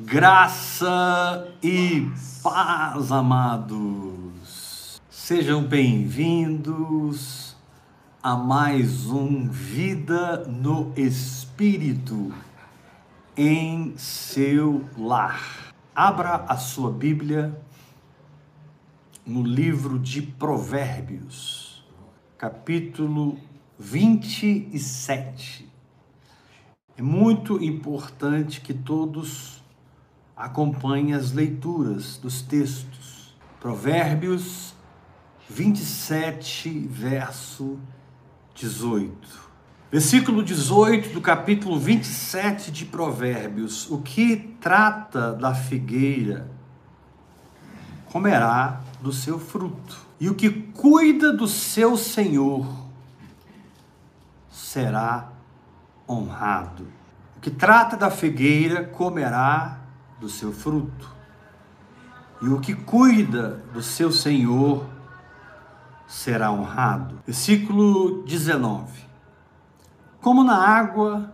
Graça e paz, amados. Sejam bem-vindos a mais um Vida no Espírito em seu lar. Abra a sua Bíblia no livro de Provérbios, capítulo 27. É muito importante que todos acompanhe as leituras dos textos. Provérbios 27, verso 18. Versículo 18 do capítulo 27 de Provérbios. O que trata da figueira comerá do seu fruto, e o que cuida do seu senhor será honrado. O que trata da figueira comerá do seu fruto. E o que cuida do seu senhor será honrado. Versículo 19. Como na água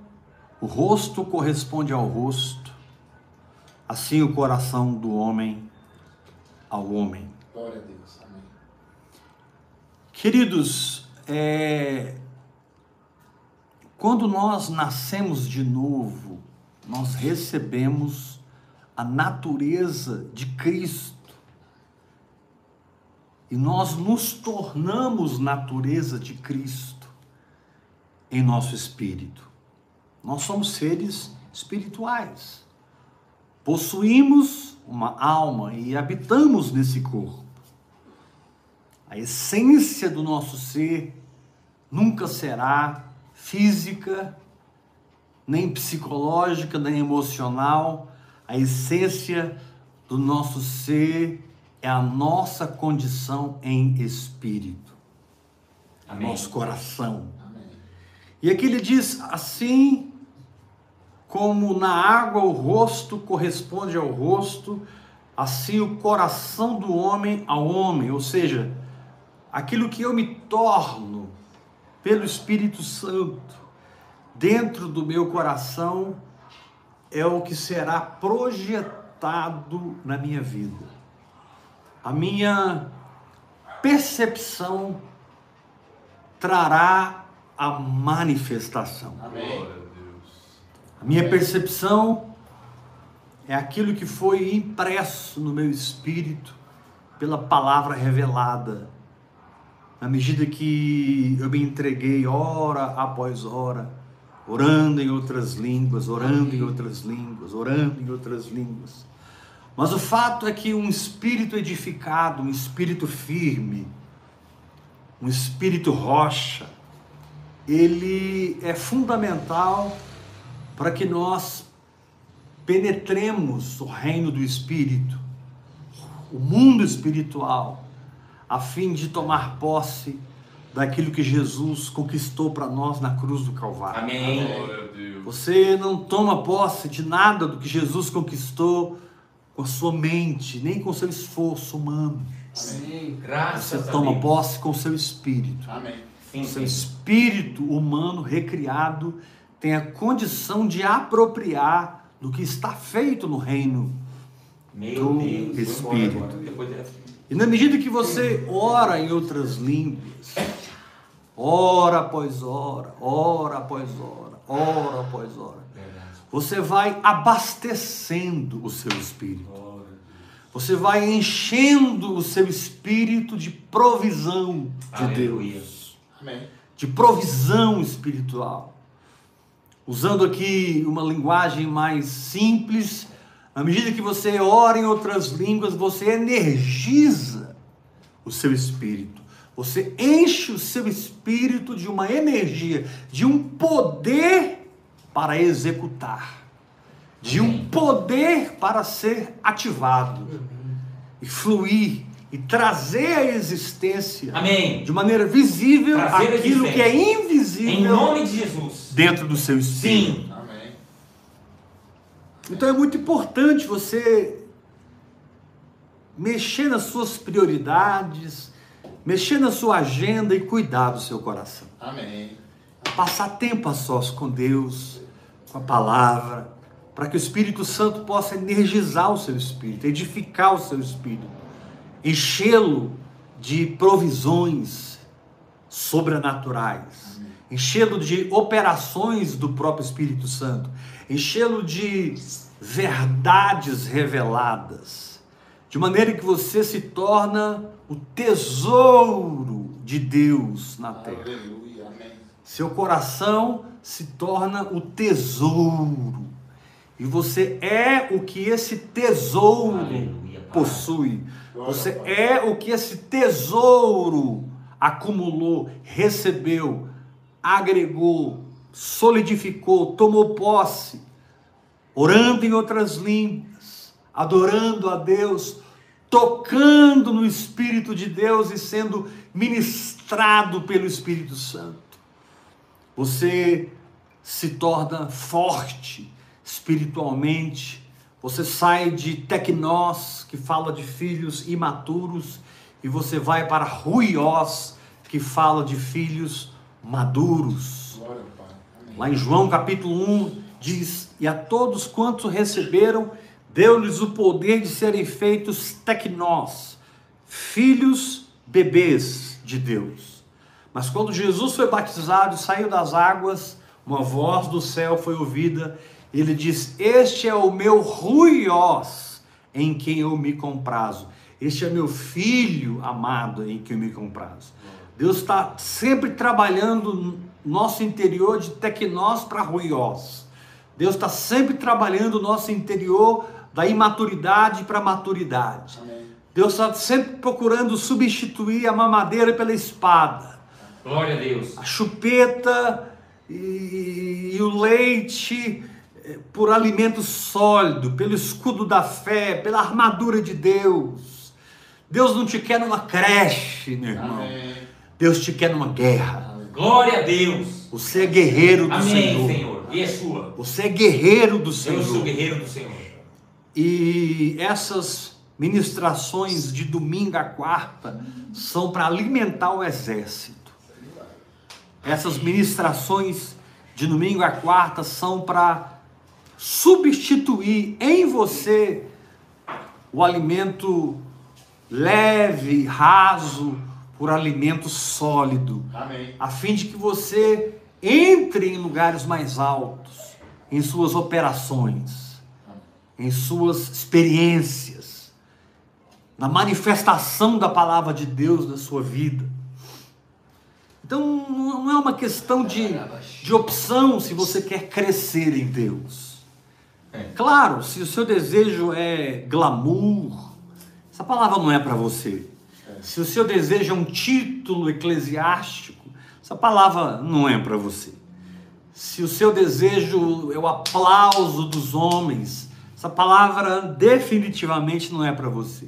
o rosto corresponde ao rosto, assim o coração do homem ao homem. Glória a Deus. Amém. Queridos, é... quando nós nascemos de novo, nós recebemos a natureza de Cristo. E nós nos tornamos natureza de Cristo em nosso espírito. Nós somos seres espirituais. Possuímos uma alma e habitamos nesse corpo. A essência do nosso ser nunca será física, nem psicológica, nem emocional, a essência do nosso ser é a nossa condição em espírito. Amém. Nosso coração. Amém. E aqui ele diz assim como na água o rosto corresponde ao rosto, assim o coração do homem ao homem, ou seja, aquilo que eu me torno pelo Espírito Santo dentro do meu coração é o que será projetado na minha vida. A minha percepção trará a manifestação. Amém. A minha percepção é aquilo que foi impresso no meu espírito pela palavra revelada. Na medida que eu me entreguei hora após hora orando em outras línguas, orando em outras línguas, orando em outras línguas. Mas o fato é que um espírito edificado, um espírito firme, um espírito rocha, ele é fundamental para que nós penetremos o reino do espírito, o mundo espiritual, a fim de tomar posse daquilo que Jesus conquistou para nós na cruz do Calvário. Amém. Você não toma posse de nada do que Jesus conquistou com a sua mente, nem com seu esforço humano. Amém. Graças Você toma posse com o seu espírito. Amém. Sim, o seu sim. espírito humano recriado tem a condição de apropriar do que está feito no reino Meu do Deus. Espírito. E na medida que você ora em outras línguas, hora após hora, hora após hora, hora após hora, você vai abastecendo o seu espírito. Você vai enchendo o seu espírito de provisão de Deus. De provisão espiritual. Usando aqui uma linguagem mais simples, à medida que você ora em outras línguas, você energiza o seu espírito. Você enche o seu espírito de uma energia, de um poder para executar, de um poder para ser ativado e fluir e trazer à existência Amém. de maneira visível Trazer aquilo que é invisível em nome de Jesus dentro do seu espírito. Sim. Então é muito importante você mexer nas suas prioridades, mexer na sua agenda e cuidar do seu coração. Amém. Passar tempo a sós com Deus, com a palavra, para que o Espírito Santo possa energizar o seu espírito, edificar o seu espírito, enchê-lo de provisões sobrenaturais, enchê-lo de operações do próprio Espírito Santo, enchê-lo de verdades reveladas, de maneira que você se torna o tesouro de Deus na terra. Aleluia. Seu coração se torna o tesouro. E você é o que esse tesouro Aleluia, possui. Você é o que esse tesouro acumulou, recebeu, agregou, solidificou, tomou posse, orando em outras línguas, adorando a Deus, tocando no Espírito de Deus e sendo ministrado pelo Espírito Santo. Você se torna forte espiritualmente. Você sai de tecnós, que fala de filhos imaturos, e você vai para ruiós, que fala de filhos maduros. Lá em João capítulo 1 diz: E a todos quantos receberam, deu-lhes o poder de serem feitos tecnós, filhos bebês de Deus. Mas quando Jesus foi batizado saiu das águas, uma voz do céu foi ouvida. Ele diz: Este é o meu ruiós, em quem eu me comprazo. Este é meu filho amado, em quem eu me comprazo. Deus está sempre trabalhando no nosso interior de tecnós para ruiós. Deus está sempre trabalhando o nosso interior da imaturidade para a maturidade. Amém. Deus está sempre procurando substituir a mamadeira pela espada, Glória a Deus. a chupeta e, e o leite eh, por alimento sólido, pelo escudo da fé, pela armadura de Deus. Deus não te quer numa creche, meu irmão. Amém. Deus te quer numa guerra. Glória a Deus. Você é guerreiro do Amém, Senhor. Senhor. Yeshua. Você é guerreiro do Eu sou Senhor. guerreiro do Senhor. E essas ministrações de domingo a quarta são para alimentar o exército. Essas ministrações de domingo a quarta são para substituir em você o alimento leve, raso, por alimento sólido Amém. a fim de que você entre em lugares mais altos, em suas operações, em suas experiências, na manifestação da palavra de Deus na sua vida. Então não é uma questão de, de opção se você quer crescer em Deus. É. Claro, se o seu desejo é glamour, essa palavra não é para você. Se o seu desejo é um título eclesiástico, essa palavra não é para você. Se o seu desejo é o aplauso dos homens, essa palavra definitivamente não é para você.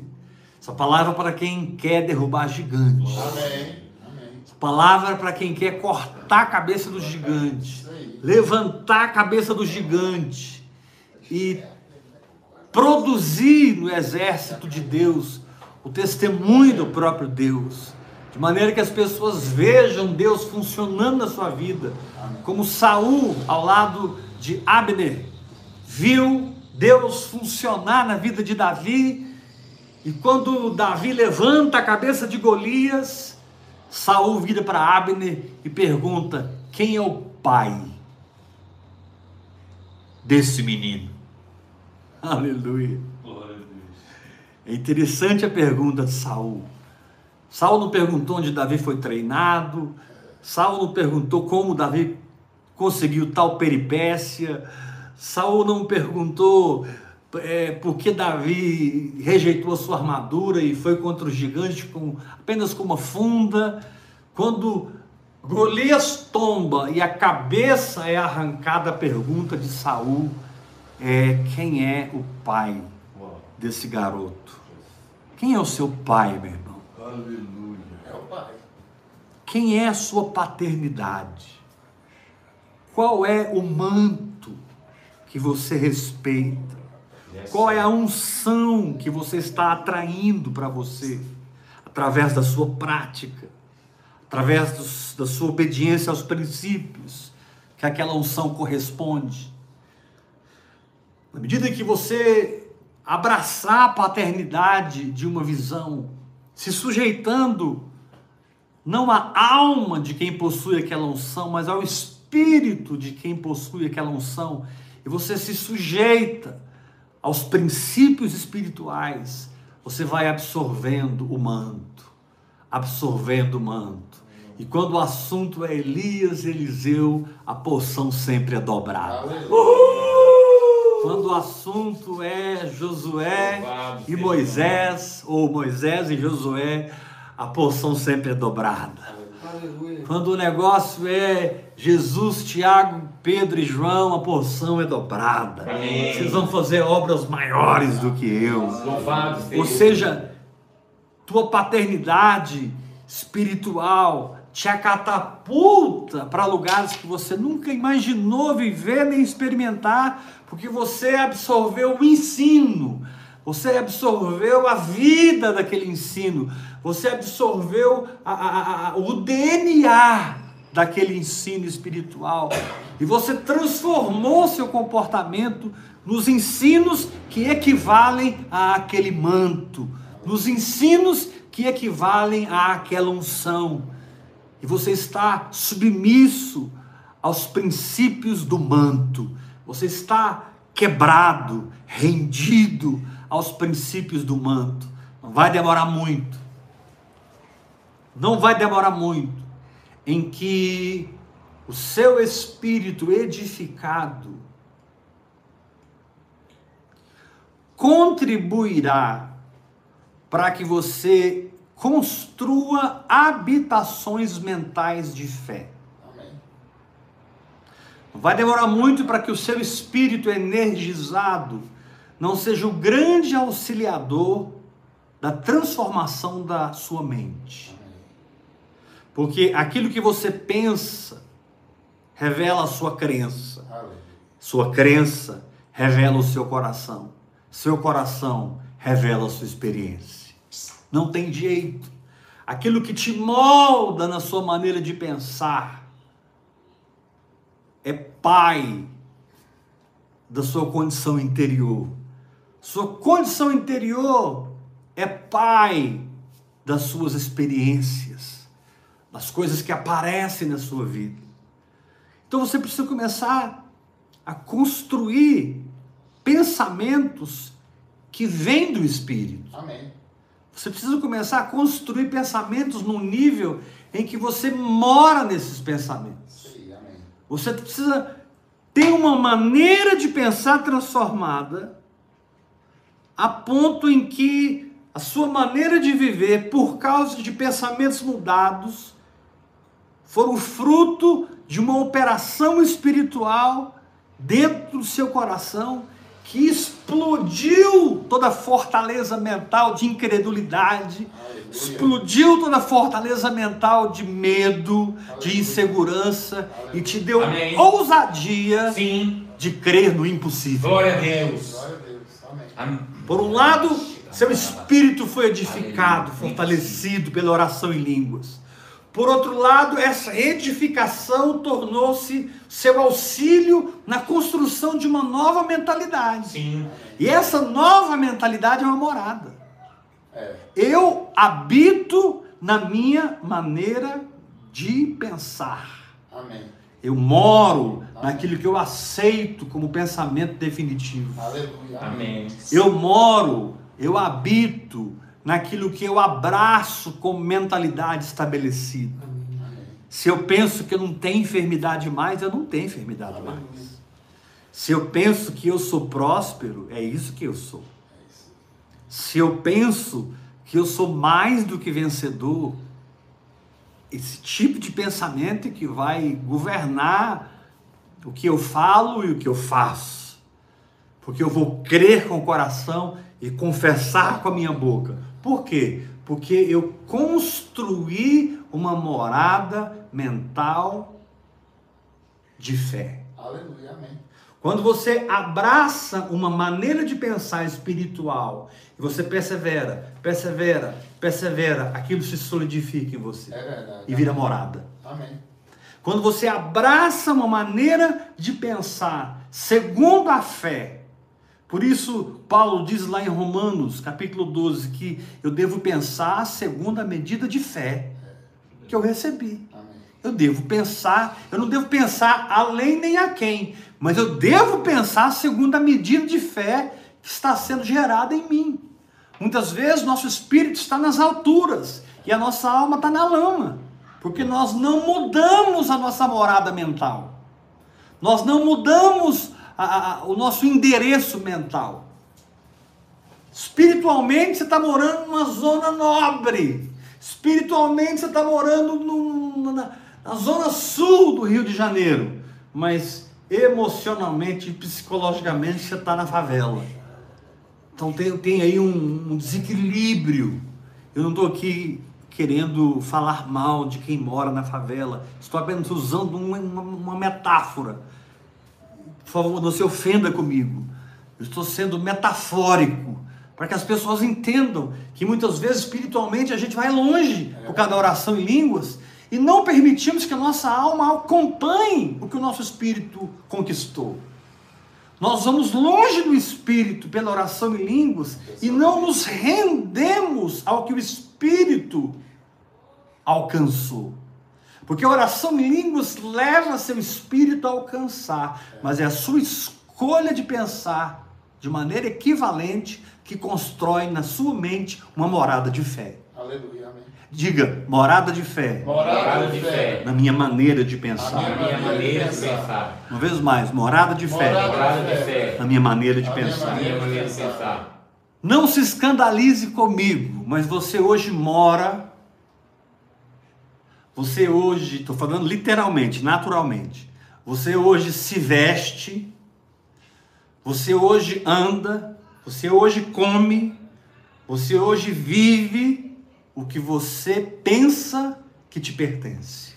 Essa palavra é para quem quer derrubar gigantes. Amém. Amém. Essa palavra é para quem quer cortar a cabeça do gigante, Isso aí. levantar a cabeça do gigante e produzir no exército de Deus o testemunho do próprio Deus, de maneira que as pessoas vejam Deus funcionando na sua vida, como Saul ao lado de Abner viu Deus funcionar na vida de Davi, e quando Davi levanta a cabeça de Golias, Saul vira para Abner e pergunta: "Quem é o pai desse menino?" Aleluia. É interessante a pergunta de Saul. Saul não perguntou onde Davi foi treinado. Saul não perguntou como Davi conseguiu tal peripécia. Saul não perguntou é, por que Davi rejeitou a sua armadura e foi contra o gigante com, apenas com uma funda. Quando Golias tomba e a cabeça é arrancada, a pergunta de Saul é quem é o pai desse garoto? Quem é o seu pai, meu irmão? Aleluia. É o Pai. Quem é a sua paternidade? Qual é o manto que você respeita? Qual é a unção que você está atraindo para você através da sua prática, através dos- da sua obediência aos princípios que aquela unção corresponde? Na medida que você abraçar a paternidade de uma visão, se sujeitando não à alma de quem possui aquela unção, mas ao espírito de quem possui aquela unção, e você se sujeita aos princípios espirituais, você vai absorvendo o manto, absorvendo o manto. E quando o assunto é Elias e Eliseu, a porção sempre é dobrada. Quando o assunto é Josué e Moisés, ou Moisés e Josué, a porção sempre é dobrada. Quando o negócio é Jesus, Tiago, Pedro e João, a porção é dobrada. Amém. Vocês vão fazer obras maiores do que eu. Louvado seja. Ou seja, tua paternidade espiritual te catapulta para lugares que você nunca imaginou viver nem experimentar, porque você absorveu o ensino, você absorveu a vida daquele ensino, você absorveu a- a- a- o DNA daquele ensino espiritual e você transformou seu comportamento nos ensinos que equivalem àquele manto, nos ensinos que equivalem àquela unção. E você está submisso aos princípios do manto. Você está quebrado, rendido aos princípios do manto. Não vai demorar muito. Não vai demorar muito em que o seu espírito edificado contribuirá para que você construa habitações mentais de fé. Não vai demorar muito para que o seu espírito energizado não seja o grande auxiliador da transformação da sua mente. Porque aquilo que você pensa revela a sua crença. Sua crença revela o seu coração. Seu coração revela a sua experiência. Não tem jeito. Aquilo que te molda na sua maneira de pensar é pai da sua condição interior. Sua condição interior é pai das suas experiências, das coisas que aparecem na sua vida. Então você precisa começar a construir pensamentos que vêm do Espírito. Amém. Você precisa começar a construir pensamentos num nível em que você mora nesses pensamentos. Sim, amém. Você precisa ter uma maneira de pensar transformada a ponto em que a sua maneira de viver, por causa de pensamentos mudados, foram fruto de uma operação espiritual dentro do seu coração que explodiu toda a fortaleza mental de incredulidade, Aleluia. explodiu toda a fortaleza mental de medo, de insegurança e te deu Amém. ousadia Sim. de crer no impossível. Glória a Deus. Glória a Deus. Amém. Por um lado, seu espírito foi edificado, fortalecido pela oração em línguas. Por outro lado, essa edificação tornou-se seu auxílio na construção de uma nova mentalidade. Sim. E essa nova mentalidade é uma morada. É. Eu habito na minha maneira de pensar. Amém. Eu moro naquilo que eu aceito como pensamento definitivo. Aleluia. Amém. Eu moro, eu habito naquilo que eu abraço como mentalidade estabelecida. Se eu penso que eu não tenho enfermidade mais, eu não tenho enfermidade mais. Se eu penso que eu sou próspero, é isso que eu sou. Se eu penso que eu sou mais do que vencedor, esse tipo de pensamento é que vai governar o que eu falo e o que eu faço. Porque eu vou crer com o coração e confessar com a minha boca. Por quê? Porque eu construí uma morada mental de fé. Aleluia. Amém. Quando você abraça uma maneira de pensar espiritual e você persevera, persevera, persevera, aquilo se solidifica em você É verdade. e vira morada. Amém. Quando você abraça uma maneira de pensar segundo a fé, Por isso, Paulo diz lá em Romanos, capítulo 12, que eu devo pensar segundo a medida de fé que eu recebi. Eu devo pensar, eu não devo pensar além nem a quem, mas eu devo pensar segundo a medida de fé que está sendo gerada em mim. Muitas vezes nosso espírito está nas alturas e a nossa alma está na lama, porque nós não mudamos a nossa morada mental. Nós não mudamos o nosso endereço mental. Espiritualmente você está morando numa zona nobre. Espiritualmente você está morando num- na, na zona sul do Rio de Janeiro. Mas emocionalmente e psicologicamente você está na favela. Então tem, tem aí um, um desequilíbrio. Eu não estou aqui querendo falar mal de quem mora na favela. Estou apenas usando uma, uma- uma metáfora. Por favor, não se ofenda comigo. Eu estou sendo metafórico para que as pessoas entendam que muitas vezes espiritualmente a gente vai longe por causa da oração em línguas e não permitimos que a nossa alma acompanhe o que o nosso espírito conquistou. Nós vamos longe do Espírito pela oração em línguas e não nos rendemos ao que o Espírito alcançou. Porque a oração em línguas leva seu espírito a alcançar, mas é a sua escolha de pensar de maneira equivalente que constrói na sua mente uma morada de fé. Aleluia, amém. Diga, morada de fé. Morada de fé. Na minha maneira de pensar. minha maneira de pensar. Uma vez mais, morada de fé. Morada de fé. Na minha maneira de pensar. A minha maneira de pensar. Não se escandalize comigo, mas você hoje mora. Você hoje, estou falando literalmente, naturalmente. Você hoje se veste. Você hoje anda. Você hoje come. Você hoje vive o que você pensa que te pertence.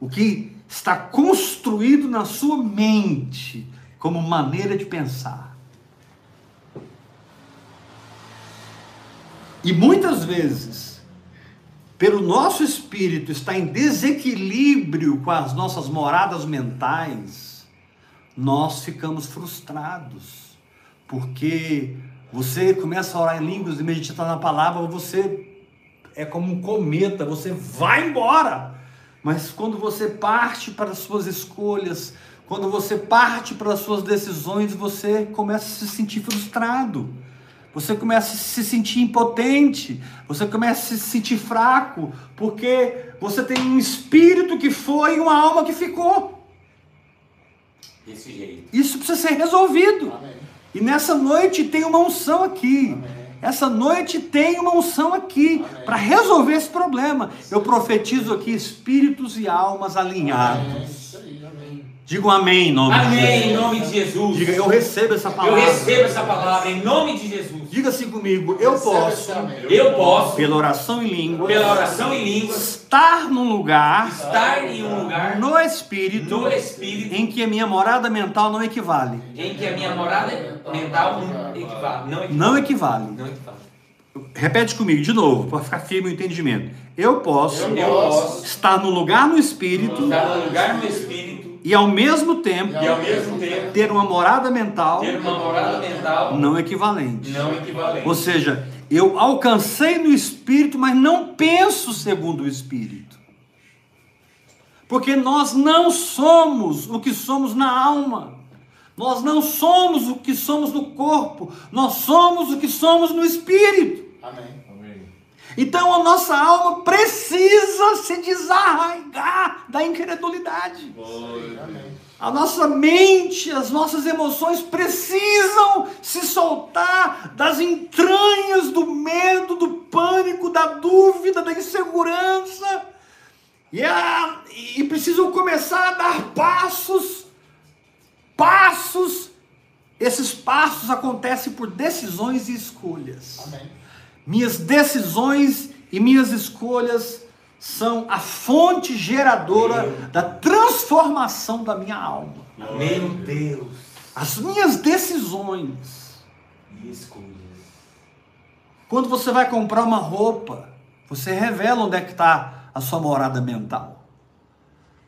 O que está construído na sua mente como maneira de pensar. E muitas vezes, pelo nosso espírito estar em desequilíbrio com as nossas moradas mentais, nós ficamos frustrados. Porque você começa a orar em línguas e meditar na palavra, você é como um cometa, você vai embora. Mas quando você parte para as suas escolhas, quando você parte para as suas decisões, você começa a se sentir frustrado. Você começa a se sentir impotente, você começa a se sentir fraco, porque você tem um espírito que foi e uma alma que ficou. Desse jeito. Isso precisa ser resolvido. Amém. E nessa noite tem uma unção aqui. Amém. Essa noite tem uma unção aqui para resolver esse problema. Eu profetizo aqui espíritos e almas alinhados. Amém. Isso aí, amém. Digam amém em nome de Amém, em Jesus. nome de Jesus. Diga, eu recebo essa Eu palavra. recebo essa palavra em nome de Jesus. Diga assim comigo, eu Recebe posso, amém. Eu posso, pela oração em língua, pela oração em línguas, estar num lugar estar em um lugar no espírito no Espírito em que a minha morada mental não equivale. em que a minha morada mental não equivale. Não equivale. Não equivale. Não equivale. Repete comigo de novo, para ficar firme o entendimento. Eu posso Eu posso estar no lugar no espírito no lugar no Espírito e ao mesmo tempo e ao mesmo tempo ter uma morada mental ter uma morada mental não equivalente. não equivalente. Ou seja, eu alcancei no espírito, mas não penso segundo o espírito. Porque nós não somos o que somos na alma. Nós não somos o que somos no corpo. Nós somos o que somos no espírito. Amém. Então a nossa alma precisa se desarraigar da incredulidade. Amém. A nossa mente, as nossas emoções precisam se soltar das entranhas do medo, do pânico, da dúvida, da insegurança. E, a- e precisam começar a dar passos, passos. Esses passos acontecem por decisões e escolhas. Amém. Minhas decisões e minhas escolhas são a fonte geradora da transformação da minha alma. Meu Deus. As minhas decisões. E escolhas. Quando você vai comprar uma roupa, você revela onde é que está a sua morada mental.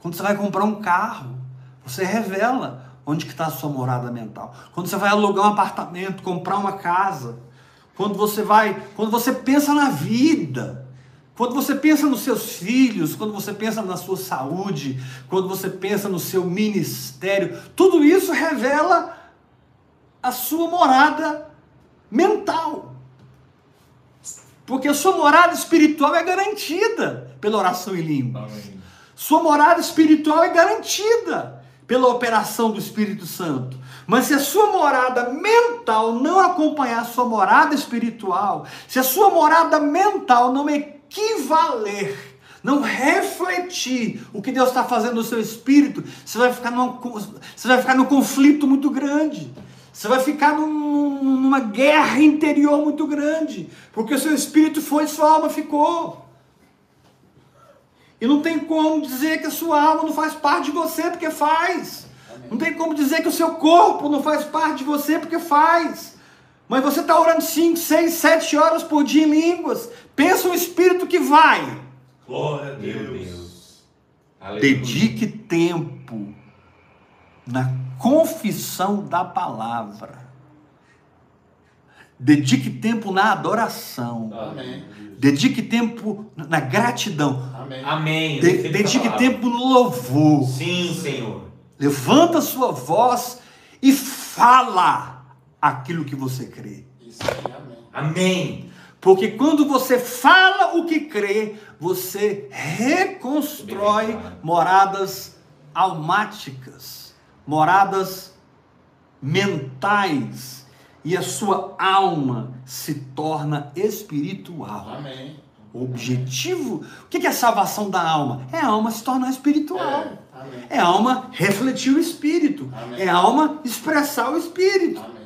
Quando você vai comprar um carro, você revela onde que está a sua morada mental. Quando você vai alugar um apartamento, comprar uma casa, quando você vai, quando você pensa na vida, quando você pensa nos seus filhos, quando você pensa na sua saúde, quando você pensa no seu ministério, tudo isso revela a sua morada mental. Porque a sua morada espiritual é garantida pela oração em língua. Sua morada espiritual é garantida pela operação do Espírito Santo. Mas se a sua morada mental não acompanhar a sua morada espiritual, se a sua morada mental não equivaler, não refletir o que Deus está fazendo no seu espírito, você vai ficar num, você vai ficar num conflito muito grande. Você vai ficar num, numa guerra interior muito grande, porque o seu espírito foi e sua alma ficou. E não tem como dizer que a sua alma não faz parte de você, porque faz. Não tem como dizer que o seu corpo não faz parte de você, porque faz. Mas você está orando 5, 6, 7 horas por dia em línguas. Pensa um espírito que vai. Glória a Deus. Dedique tempo na confissão da palavra. Dedique tempo na adoração. Amém. Dedique tempo na gratidão. Amém. Amém. De- dedique tempo no louvor. Sim, Senhor. Levanta sua voz e fala aquilo que você crê. Isso amém. Amém. Porque quando você fala o que crê, você reconstrói moradas almáticas, moradas mentais, e a sua alma se torna espiritual. Amém. O objetivo, o que é a salvação da alma? É a alma se tornar espiritual. É, amém. É alma refletir o espírito. Amém. É alma expressar o espírito. Amém.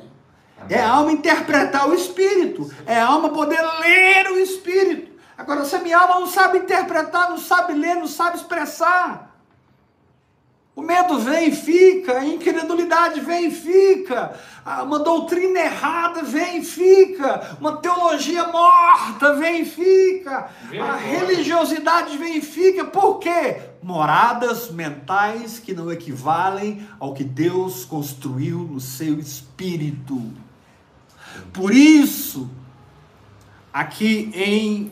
É alma interpretar o Espírito. É alma poder ler o Espírito. Agora, se a minha alma não sabe interpretar, não sabe ler, não sabe expressar, o medo vem e fica, a incredulidade vem e fica, uma doutrina errada vem e fica, uma teologia morta vem e fica, a religiosidade vem e fica, por quê? Moradas mentais que não equivalem ao que Deus construiu no seu espírito. Por isso, aqui em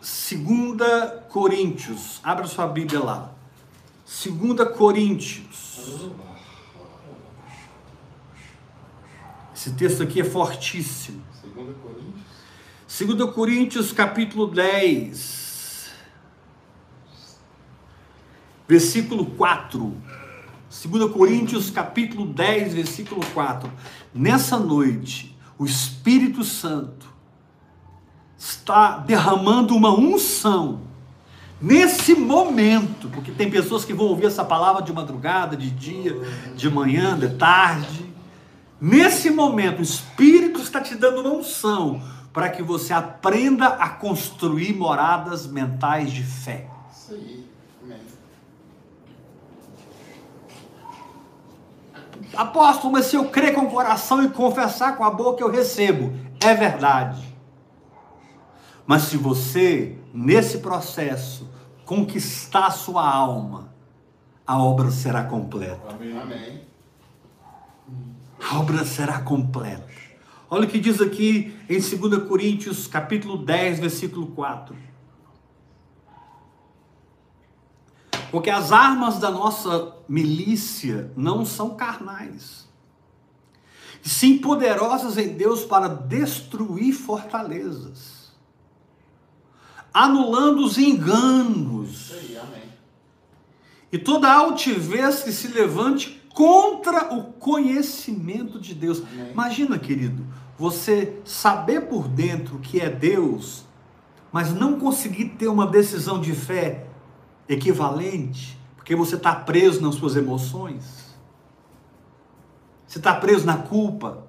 2 Coríntios, abra sua Bíblia lá. 2 Coríntios. Esse texto aqui é fortíssimo. Segunda Coríntios. 2 Coríntios capítulo 10, versículo 4. 2 Coríntios capítulo 10, versículo 4. Nessa noite, o Espírito Santo está derramando uma unção. Nesse momento, porque tem pessoas que vão ouvir essa palavra de madrugada, de dia, de manhã, de tarde. Nesse momento, o Espírito está te dando uma unção para que você aprenda a construir moradas mentais de fé. Isso aí. Amém. Apóstolo, mas se eu crer com o coração e confessar com a boca, eu recebo. É verdade. Mas se você, nesse processo, conquistar a sua alma, a obra será completa. Amém. Amém. A obra será completa. Olha o que diz aqui em 2 Coríntios, capítulo 10, versículo 4. Porque as armas da nossa milícia não são carnais, sim poderosas em Deus para destruir fortalezas, anulando os enganos aí, e toda altivez que se levante contra o conhecimento de Deus. Amém. Imagina, querido, você saber por dentro que é Deus, mas não conseguir ter uma decisão de fé equivalente, porque você está preso nas suas emoções, você está preso na culpa,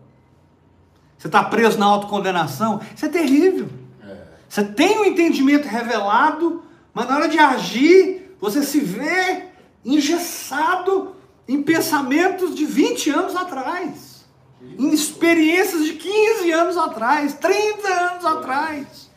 você está preso na autocondenação, isso é terrível. É. Você tem um entendimento revelado, mas na hora de agir, você se vê engessado em pensamentos de 20 anos atrás, em experiências de 15 anos atrás, 30 anos atrás.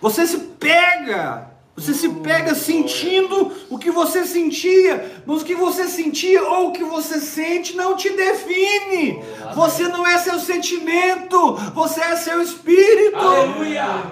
Você se pega Você se pega sentindo o que você sentia, mas o que você sentia ou o que você sente não te define. Você não é seu sentimento, você é seu espírito. Aleluia!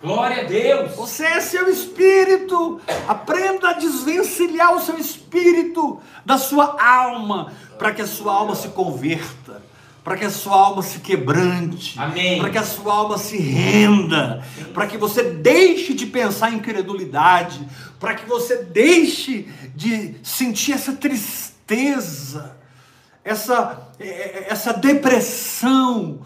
Glória a Deus! Você é seu espírito. Aprenda a desvencilhar o seu espírito da sua alma, para que a sua alma se converta, para que a sua alma se quebrante, para que a sua alma se renda, para que você deixe de pensar em incredulidade, para que você deixe de sentir essa tristeza, essa, eh, essa depressão.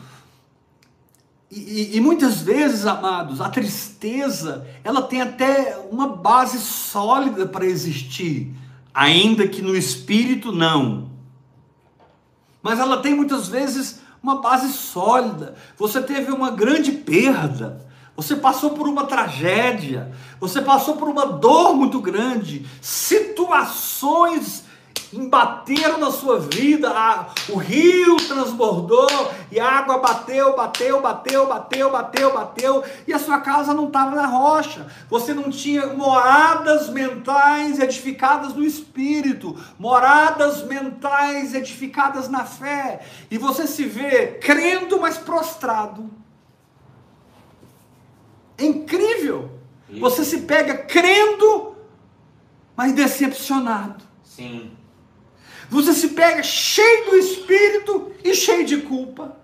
E, e- e muitas vezes, amados, a tristeza, ela tem até uma base sólida para existir, ainda que no espírito não. Mas ela tem muitas vezes uma base sólida. Você teve uma grande perda, você passou por uma tragédia, você passou por uma dor muito grande, situações embateram na sua vida, a- o rio transbordou e a água bateu, bateu, bateu, bateu, bateu, bateu, e a sua casa não estava na rocha. Você não tinha moradas mentais edificadas no espírito, moradas mentais edificadas na fé, e você se vê crendo, mas prostrado. É incrível. Isso. Você se pega crendo, mas decepcionado. Sim. Você se pega cheio do espírito e cheio de culpa.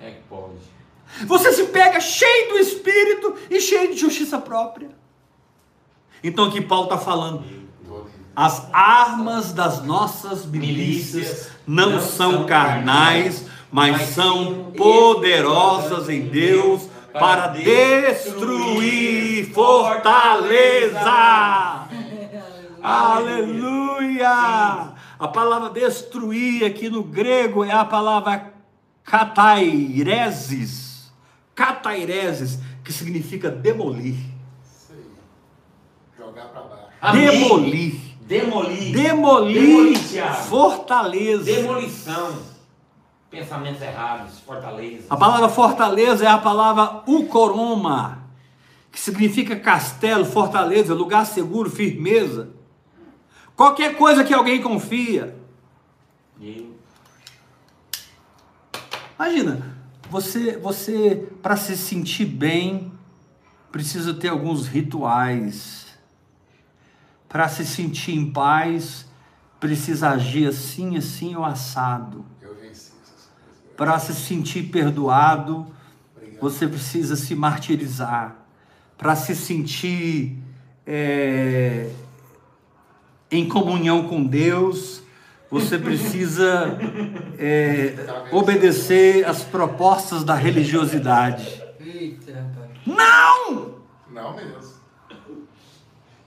É que pode. Você se pega cheio do espírito e cheio de justiça própria. Então aqui Paulo está falando. As armas das nossas milícias não são carnais, mas são poderosas em Deus para destruir fortaleza. Aleluia! A palavra destruir aqui no grego é a palavra cataireses. Cataireses, que significa demolir. Isso aí. Jogar pra baixo. Demolir. Demolir. Demolir Demolir, fortaleza. Demolição. Pensamentos errados, fortaleza. A palavra fortaleza é a palavra ucoroma, que significa castelo, fortaleza, lugar seguro, firmeza. Qualquer coisa que alguém confia. Imagina, você, você para se sentir bem, precisa ter alguns rituais. Para se sentir em paz, precisa agir assim, assim ou assado. Eu venci essas coisas. Para se sentir perdoado, Obrigado. você precisa se martirizar. Para se sentir é, em comunhão com Deus, você precisa é, obedecer às propostas da religiosidade. Não! Não mesmo.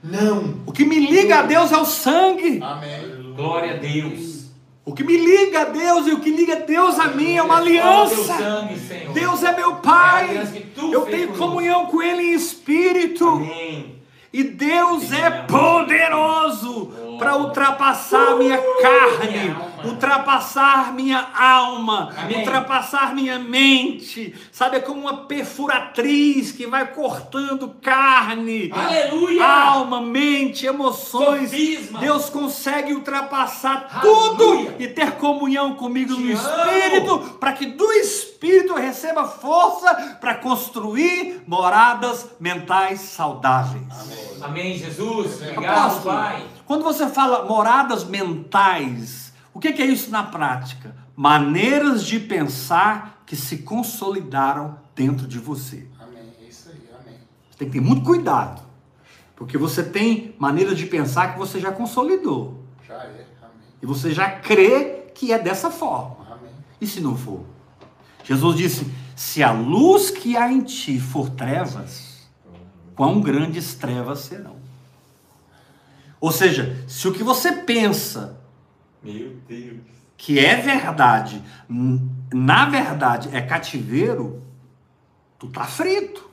Não. O que me liga a Deus é o sangue. Amém. Glória a Deus. O que me liga a Deus e o que liga Deus a mim é uma aliança. Deus é meu É Pai. tu Eu tenho comunhão com Ele em espírito. Amém. E Deus é poderoso. Para ultrapassar minha carne, ultrapassar minha alma, Amém. ultrapassar minha mente. Sabe, é como uma perfuratriz que vai cortando carne, Aleluia. alma, mente, emoções. Sofisma. Deus consegue ultrapassar Aleluia. tudo e ter comunhão comigo Te no. Espírito, para que do Espírito eu receba força para construir moradas mentais saudáveis. Amém, Jesus. Obrigado, Apóstolo, Pai. Quando você fala moradas mentais, o que é isso na prática? Maneiras de pensar que se consolidaram dentro de você. Amém. É isso aí. Amém. Você tem que ter muito cuidado, porque você tem maneiras de pensar que você já consolidou Já é. Amém. e você já crê que é dessa forma. Amém. E se não for? Jesus disse: se a luz que há em ti for trevas, quão grandes trevas serão. Ou seja, se o que você pensa que é verdade, na verdade é cativeiro, tu tá frito.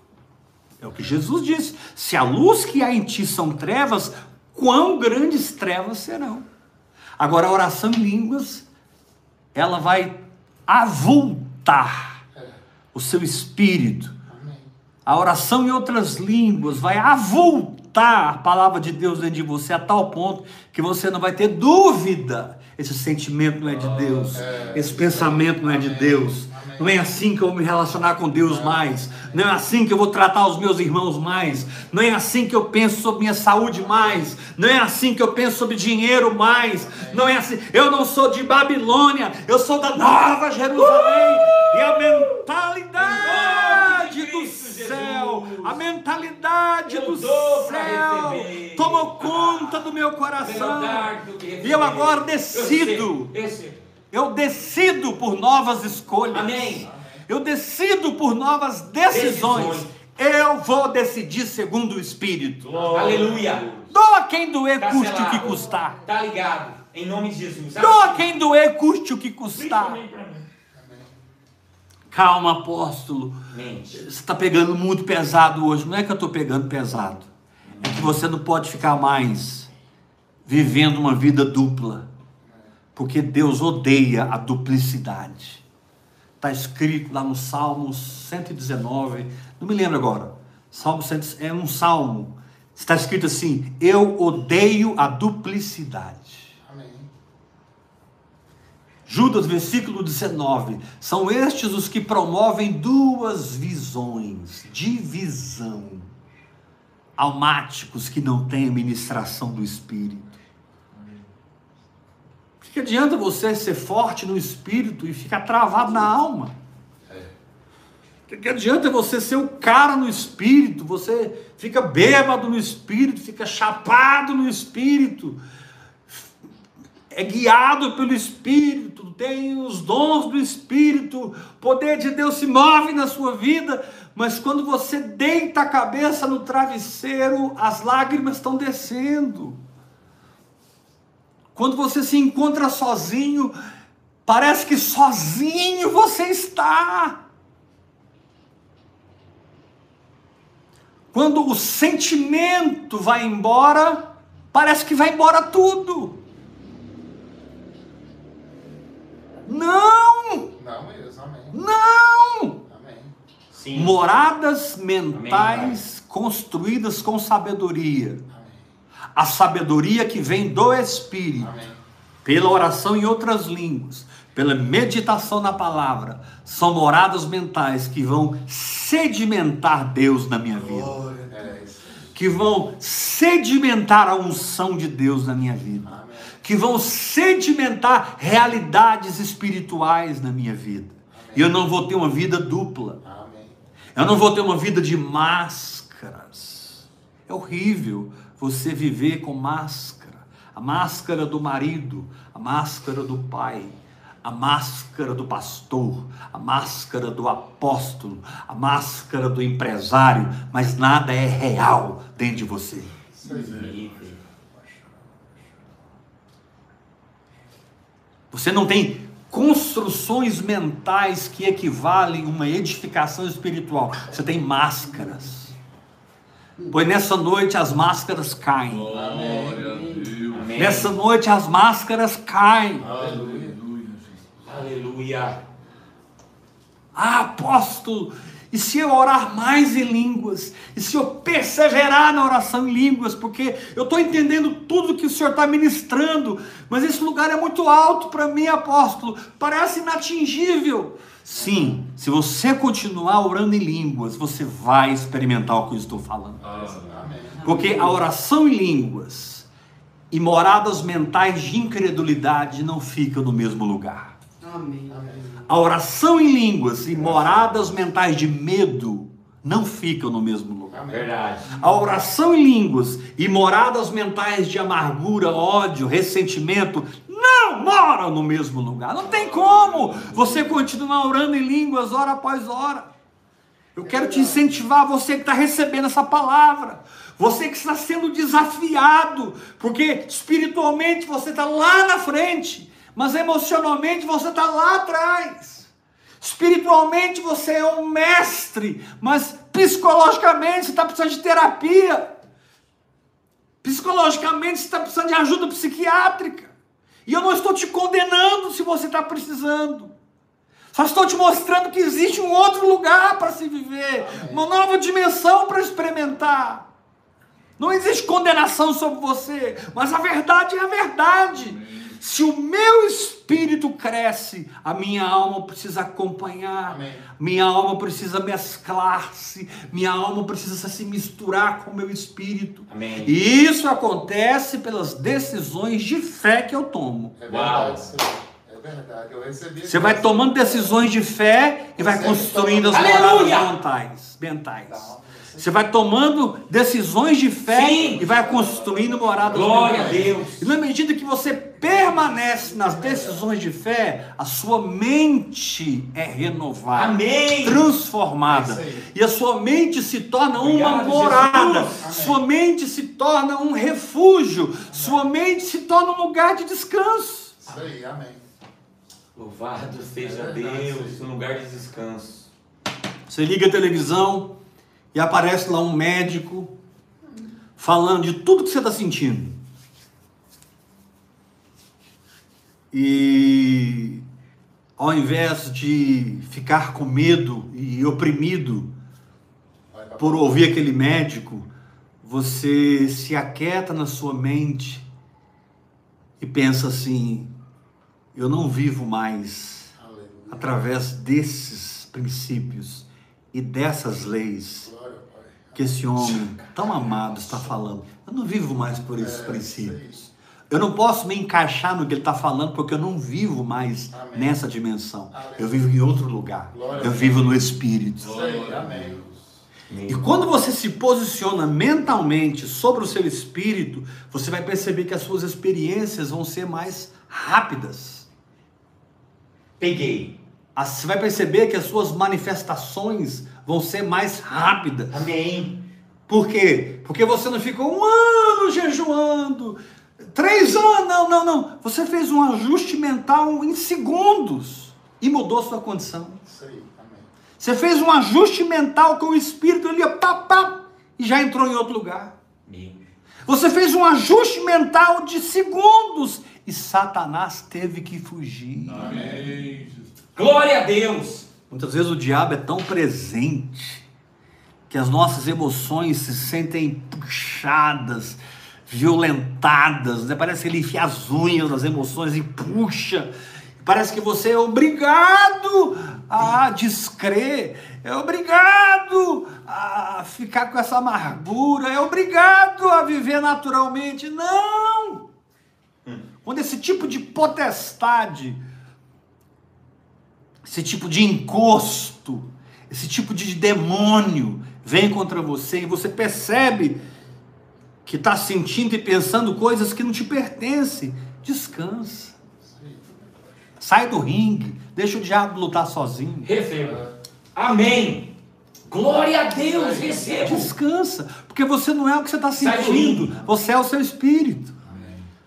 É o que Jesus disse. Se a luz que há em ti são trevas, quão grandes trevas serão. Agora a oração em línguas, ela vai avultar o seu espírito. A oração em outras línguas vai avultar a palavra de Deus dentro de você a tal ponto que você não vai ter dúvida. Esse sentimento não é de Deus, esse pensamento não é de Deus. Não é assim que eu vou me relacionar com Deus mais. Não é assim que eu vou tratar os meus irmãos mais. Não é assim que eu penso sobre minha saúde mais. Não é assim que eu penso sobre dinheiro mais. Não é assim. Eu não sou de Babilônia. Eu sou da Nova Jerusalém. E a mentalidade do céu, a mentalidade Eu do céu tomou conta do meu coração. E eu agora decido. Eu sei, sei. Eu decido por novas escolhas. Amém. Eu decido por novas decisões. Decisões. Eu vou decidir segundo o Espírito. Aleluia. Doa quem doer, Tá custe o que custar. Tá ligado. Em nome de Jesus. Doa quem doer, custe o que custar. Calma, apóstolo. Mente. Você está pegando muito pesado hoje. Não é que eu estou pegando pesado. É que você não pode ficar mais vivendo uma vida dupla. Porque Deus odeia a duplicidade. Está escrito lá no Salmo 119. Não me lembro agora. Salmo 100, é um salmo. Está escrito assim: Eu odeio a duplicidade. Amém. Judas, versículo 19. São estes os que promovem duas visões, divisão. Almáticos que não têm a ministração do Espírito. O que adianta você ser forte no Espírito e ficar travado na alma? O que adianta você ser o cara no Espírito, você fica bêbado no Espírito, fica chapado no Espírito, é guiado pelo Espírito, tem os dons do Espírito, o poder de Deus se move na sua vida, mas quando você deita a cabeça no travesseiro, as lágrimas estão descendo. Quando você se encontra sozinho, parece que sozinho você está. Quando o sentimento vai embora, parece que vai embora tudo. Não! Não mesmo, amém. Não! Amém. Sim. Moradas mentais Amém, construídas com sabedoria. Amém. A sabedoria que vem do Espírito, Amém. pela oração em outras línguas, pela meditação na palavra, são moradas mentais que vão sedimentar Deus na minha vida. É que vão sedimentar a unção de Deus na minha vida, Amém. que vão sedimentar realidades espirituais na minha vida. E eu não vou ter uma vida dupla. Amém. Eu não vou ter uma vida de máscaras. É horrível você viver com máscara. A máscara do marido, a máscara do pai, a máscara do pastor, a máscara do apóstolo, a máscara do empresário, mas nada é real dentro de você. Aí. Você não tem construções mentais que equivalem a uma edificação espiritual. Você tem máscaras. Pois nessa noite as máscaras caem. Glória. Amém. Nessa noite as máscaras caem. Aleluia. Aleluia. Ah, apóstolo, e se eu orar mais em línguas? E se eu perseverar na oração em línguas? Porque eu estou entendendo tudo que o Senhor está ministrando, mas esse lugar é muito alto para mim, apóstolo. Parece inatingível. Sim, se você continuar orando em línguas, você vai experimentar o que eu estou falando. Porque a oração em línguas e moradas mentais de incredulidade não ficam no mesmo lugar. A oração em línguas e moradas mentais de medo não ficam no mesmo lugar. Verdade. A oração em línguas e moradas mentais de amargura, ódio, ressentimento moram no mesmo lugar. Não tem como você continuar orando em línguas hora após hora. Eu quero te incentivar, você que está recebendo essa palavra, você que está sendo desafiado, porque espiritualmente você está lá na frente, mas emocionalmente você está lá atrás. Espiritualmente você é um mestre, mas psicologicamente você está precisando de terapia. Psicologicamente você está precisando de ajuda psiquiátrica. E eu não estou te condenando se você está precisando. Só estou te mostrando que existe um outro lugar para se viver, uma nova dimensão para experimentar. Não existe condenação sobre você, mas a verdade é a verdade. Se o meu espírito cresce, a minha alma precisa acompanhar, Amém. minha alma precisa mesclar-se, minha alma precisa se misturar com o meu espírito. Amém. E isso acontece pelas decisões de fé que eu tomo. É verdade. É verdade. Eu recebi. Você vai tomando decisões de fé e vai construindo as moradas mentais. mentais. Você vai tomando decisões de fé Sim. e vai construindo moradas Glória a. Deus. E na medida que você permanece nas decisões de fé, a sua mente é renovada, Amém. transformada. É e a sua mente se torna uma Obrigado, morada, Jesus. Amém. sua mente se torna um refúgio, sua mente se torna um lugar de descanso. Isso aí, amém. Louvado seja É verdade, Deus, no lugar de descanso. Você liga a televisão e aparece lá um médico falando de tudo que você está sentindo. E ao invés de ficar com medo e oprimido por ouvir aquele médico, você se aquieta na sua mente e pensa assim: eu não vivo mais Aleluia. através desses princípios e dessas leis. Que esse homem tão amado está falando. Eu não vivo mais por esses É, princípios. Eu não posso me encaixar no que ele está falando porque eu não vivo mais Amém. nessa dimensão. Eu vivo em outro lugar. Glória Eu vivo no Espírito. Amém. E quando você se posiciona mentalmente sobre o seu espírito, você vai perceber que as suas experiências vão ser mais rápidas. Peguei. Você vai perceber que as suas manifestações vão ser mais rápidas. Amém. Por quê? Porque você não ficou um ano jejuando, três anos, não, não, não. Você fez um ajuste mental em segundos e mudou sua condição. Isso aí, amém. Você fez um ajuste mental com o espírito ali, ó, pá, pá, e já entrou em outro lugar. Meu. Você fez um ajuste mental de segundos e Satanás teve que fugir. Amém. Glória a Deus. Muitas vezes o diabo é tão presente que as nossas emoções se sentem puxadas, violentadas, né? parece que ele enfia as unhas nas emoções e puxa. Parece que você é obrigado a descrer, é obrigado a ficar com essa amargura, é obrigado a viver naturalmente. Não! Quando esse tipo de potestade esse tipo de encosto, esse tipo de demônio vem contra você e você percebe que está sentindo e pensando coisas que não te pertencem, descansa. Sai do ringue, deixa o diabo lutar sozinho. Receba. Amém. Glória a Deus. Recebo. Descansa, porque você não é o que você está sentindo, você é o seu espírito.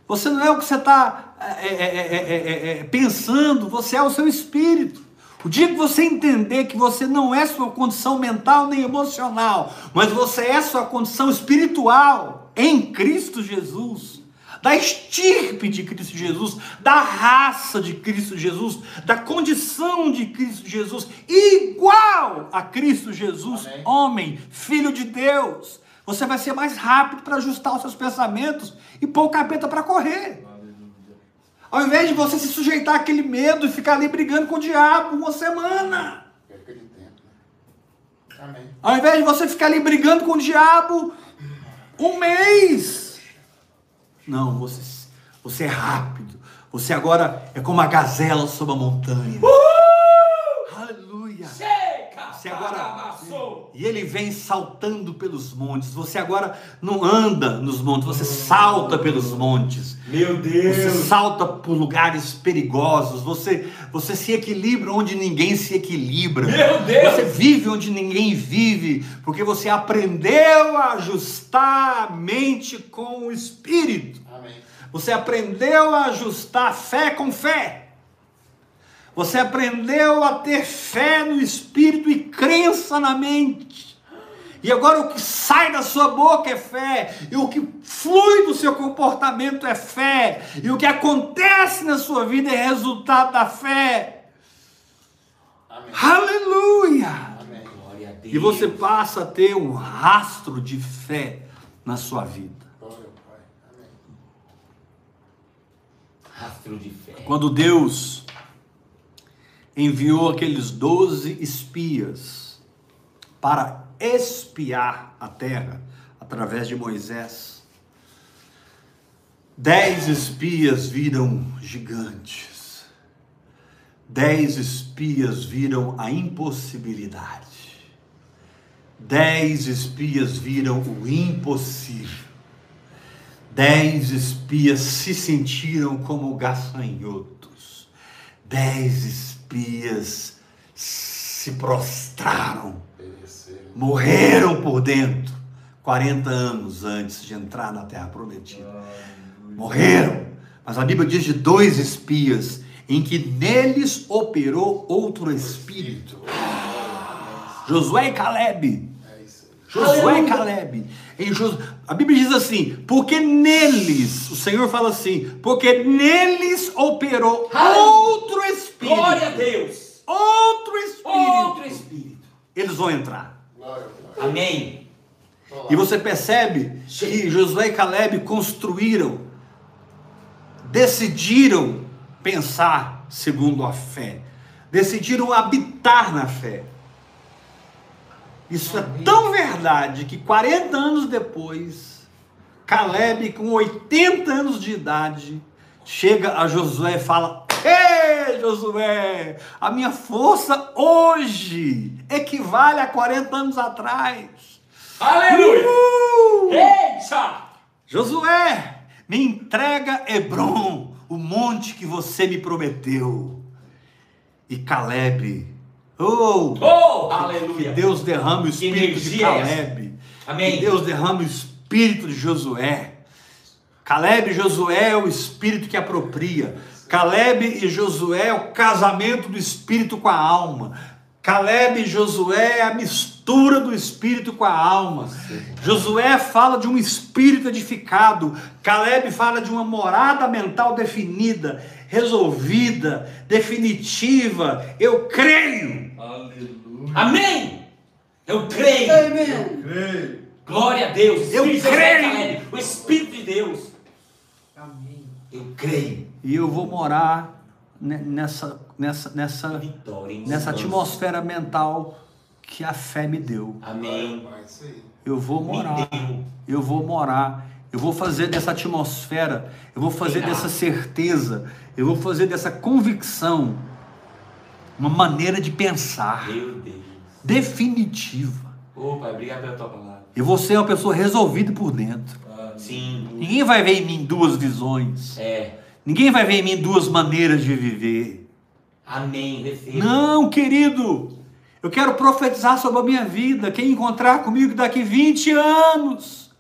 Você não é o que você está é, é, é, é, é, pensando, você é o seu espírito. O dia que você entender que você não é sua condição mental nem emocional, mas você é sua condição espiritual em Cristo Jesus, da estirpe de Cristo Jesus, da raça de Cristo Jesus, da condição de Cristo Jesus, igual a Cristo Jesus, Amém. homem, filho de Deus. Você vai ser mais rápido para ajustar os seus pensamentos e pôr o capeta para correr. Ao invés de você se sujeitar àquele medo e ficar ali brigando com o diabo uma semana. Perca de tempo. né? Amém. Ao invés de você ficar ali brigando com o diabo um mês. Não, você, você é rápido. Você agora é como a gazela sobre a montanha. Aleluia. Você agora-. E ele vem saltando pelos montes. Você agora não anda nos montes, você salta pelos montes. Meu Você Deus. salta por lugares perigosos, você, você se equilibra onde ninguém se equilibra. Meu Deus! Você vive onde ninguém vive, porque você aprendeu a ajustar a mente com o espírito. Amém. Você aprendeu a ajustar fé com fé. Você aprendeu a ter fé no espírito e crença na mente. E agora o que sai da sua boca é fé, e o que flui do seu comportamento é fé, e o que acontece na sua vida é resultado da fé. E você passa a ter um rastro de fé na sua vida. Glória ao Pai. Amém. Rastro de fé. Quando Deus enviou aqueles doze espias para espiar a terra através de Moisés, dez espias viram gigantes, dez espias viram a impossibilidade, dez espias viram o impossível. Dez espias se sentiram como gafanhotos. Dez espias se prostraram, Pereceram. morreram por dentro, 40 anos antes de entrar na Terra Prometida. Morreram. Mas a Bíblia diz de dois espias, em que neles operou outro espírito. Josué e Caleb. É. Josué e Caleb. Em Jos- A Bíblia diz assim: porque neles, o Senhor fala assim, porque neles operou outro espírito. Glória a Deus. Outro espírito. Outro Espírito. Eles vão entrar. Glória. Amém. E você percebe que Josué e Caleb construíram, decidiram pensar segundo a fé, decidiram habitar na fé. Isso é tão verdade que 40 anos depois, Caleb, com 80 anos de idade, chega a Josué e fala: Ei, Josué, a minha força hoje equivale a 40 anos atrás. Aleluia. Uh! Eita. Josué, me entrega Hebron, o monte que você me prometeu. E Caleb, oh, Oh, que aleluia. Deus derrame o espírito de é? Caleb. Amém. Que Deus derrame o espírito de Josué. Caleb e Josué é o espírito que apropria. Caleb e Josué é o casamento do espírito com a alma. Caleb e Josué é a mistura do espírito com a alma. Josué fala de um espírito edificado. Caleb fala de uma morada mental definida, resolvida, definitiva. Eu creio. Aleluia. Amém. Eu creio. Creio. Glória a Deus. Eu Espírito creio. Caleb, O Espírito de Deus. Amém. Eu creio. E eu vou morar ne- nessa, nessa, nessa, Vitória. nessa atmosfera mental que a fé me deu. Amém. Aí. Eu vou morar. Eu vou morar. Eu vou fazer dessa atmosfera, eu vou fazer dessa certeza, eu vou fazer dessa convicção uma maneira de pensar Meu Deus. definitiva. Ô, Pai, obrigado pela tua palavra. Eu vou ser uma pessoa resolvida por dentro. Sim. Ninguém vai ver em mim duas visões. É. Ninguém vai ver em mim duas maneiras de viver. Amém. Receba. Não, querido. Eu quero profetizar sobre a minha vida. Quem encontrar comigo daqui 20 anos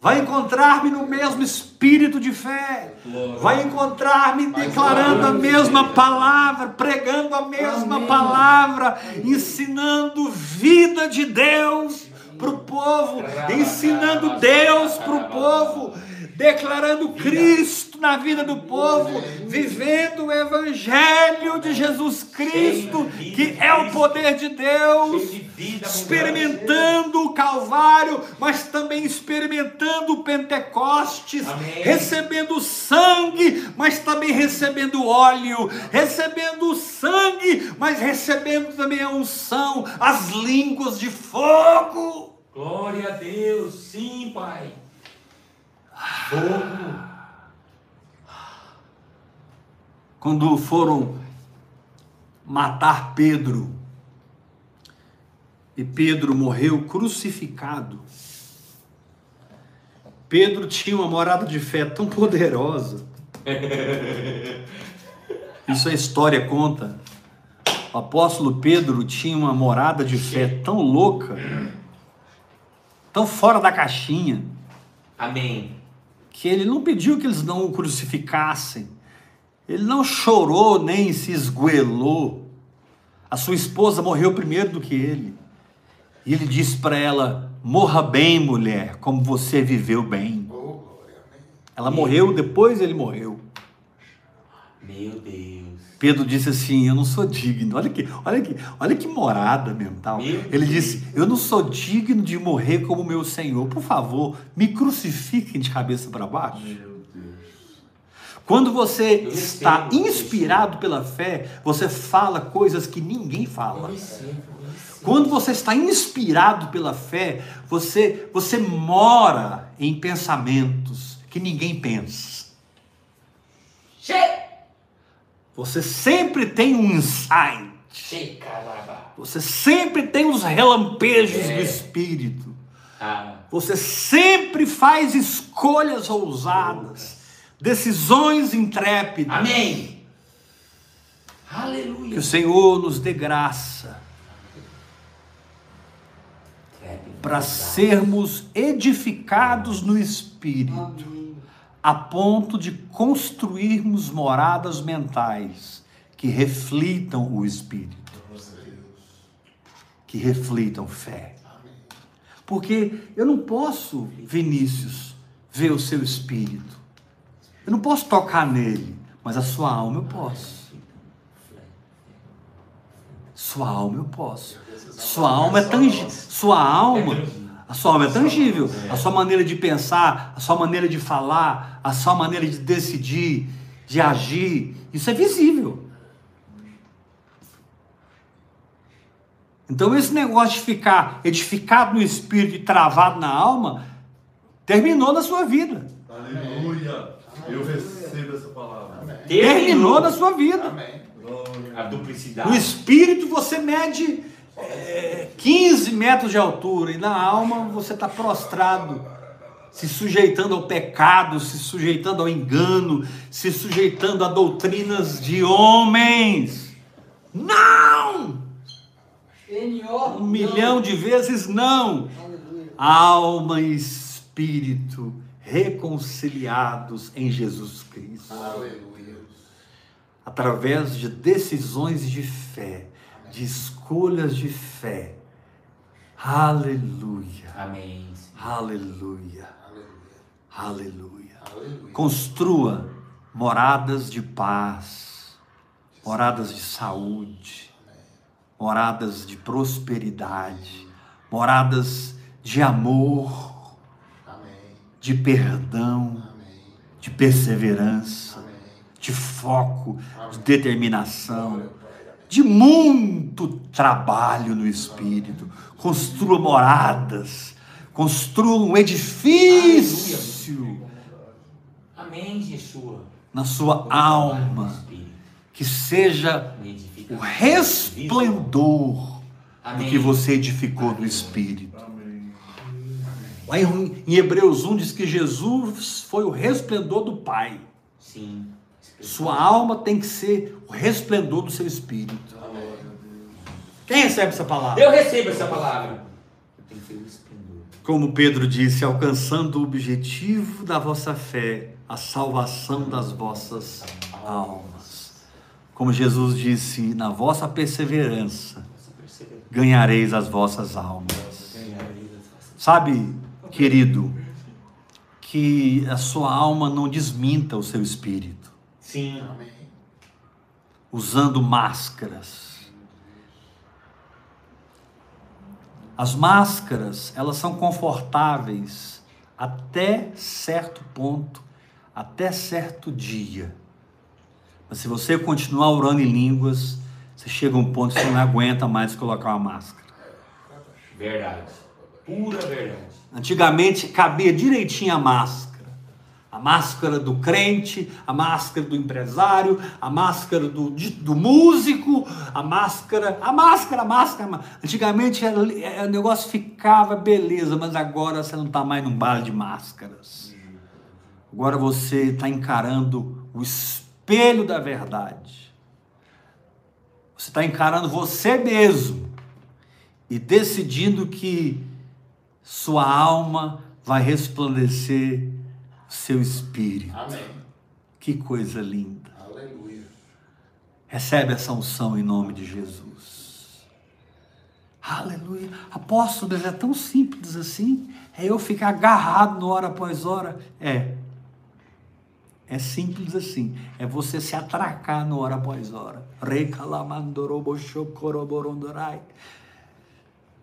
vai encontrar-me no mesmo espírito de fé. Vai encontrar-me declarando a mesma palavra, pregando a mesma palavra, ensinando vida de Deus para o povo, ensinando Deus para o povo, declarando Cristo na vida do povo, vivendo o Evangelho de Jesus Cristo, que é o poder de Deus, experimentando o Calvário, mas também experimentando o Pentecostes, recebendo o sangue, mas também recebendo óleo, recebendo o sangue, mas recebendo também a unção, as línguas de fogo. Glória a Deus. Sim, Pai. Fogo. Quando foram matar Pedro, e Pedro morreu crucificado, Pedro tinha uma morada de fé tão poderosa. Isso a história conta. O apóstolo Pedro tinha uma morada de fé tão louca, tão fora da caixinha, Amém. Que ele não pediu que eles não o crucificassem. Ele não chorou nem se esgoelou. A sua esposa morreu primeiro do que ele. E ele disse para ela: Morra bem, mulher, como você viveu bem. Oh. Ela morreu, depois ele morreu. Meu Deus. Pedro disse assim: Eu não sou digno. Olha que, olha que, olha que morada mental. Ele disse: Eu não sou digno de morrer como meu Senhor. Por favor, me crucifiquem de cabeça para baixo. Meu Deus. Quando você está inspirado pela fé, você fala coisas que ninguém fala. Quando você está inspirado pela fé, você, você mora em pensamentos que ninguém pensa. Che! Você sempre tem um insight. Você sempre tem os relampejos É. do espírito. Ah, Você sempre faz escolhas ousadas, decisões intrépidas. amém. Que Aleluia. o Senhor nos dê graça para sermos edificados no espírito, a ponto de construirmos moradas mentais que reflitam o espírito, que reflitam fé. Porque eu não posso, Vinícius, ver o seu espírito. Eu não posso tocar nele, mas a sua alma eu posso. Sua alma eu posso. Sua alma é tangível. Sua alma, a sua alma é tangível. A sua maneira de pensar, a sua maneira de falar, a sua maneira de decidir, de agir, isso é visível. Então esse negócio de ficar edificado no espírito e travado na alma terminou na sua vida. Aleluia. Eu recebo essa palavra. Terminou na sua vida. Amém. Glória. A duplicidade. No espírito você mede é, 15 metros de altura e na alma você está prostrado, se sujeitando ao pecado, se sujeitando ao engano, se sujeitando a doutrinas de homens. Não! Um milhão de vezes não. Alma e espírito reconciliados em Jesus Cristo Aleluia. através de decisões de fé, de escolhas de fé. Aleluia, Amém. aleluia, Aleluia. aleluia. Aleluia. Construa moradas de paz, moradas de saúde, moradas de prosperidade, moradas de amor, Amém. de perdão, Amém. de perseverança, Amém. de foco, de determinação. De muito trabalho no espírito. Construa moradas, construa um edifício Amém, Yeshua. na sua alma que seja o resplendor do que você edificou no espírito. Lá em Hebreus 1 diz que Jesus foi o resplendor do Pai. Sim. Sua alma tem que ser o resplendor do seu espírito. Quem recebe essa palavra? Eu recebo essa palavra. Eu tenho que ser o esplendor. Como Pedro disse, alcançando o objetivo da vossa fé, a salvação das vossas almas. Como Jesus disse, na vossa perseverança ganhareis as vossas almas. Sabe, querido, que a sua alma não desminta o seu espírito, Sim. Amém. usando máscaras. As máscaras, elas são confortáveis até certo ponto, até certo dia. Mas se você continuar orando em línguas, você chega a um ponto que você não aguenta mais colocar uma máscara. Verdade. Pura verdade. Antigamente cabia direitinho a máscara. A máscara do crente, a máscara do empresário, a máscara do, do músico, a máscara, a máscara, a máscara. Antigamente era é, o negócio ficava beleza, mas agora você não está mais num bar de máscaras. Agora você está encarando o espelho da verdade. Você está encarando você mesmo e decidindo que sua alma vai resplandecer seu espírito. Amém. Que coisa linda. Aleluia. Recebe essa unção em nome de Jesus. Aleluia. Apóstolos é tão simples assim. É eu ficar agarrado no hora após hora. É. É simples assim. É você se atracar no hora após hora. Recalamandoraboshokoroborondorai.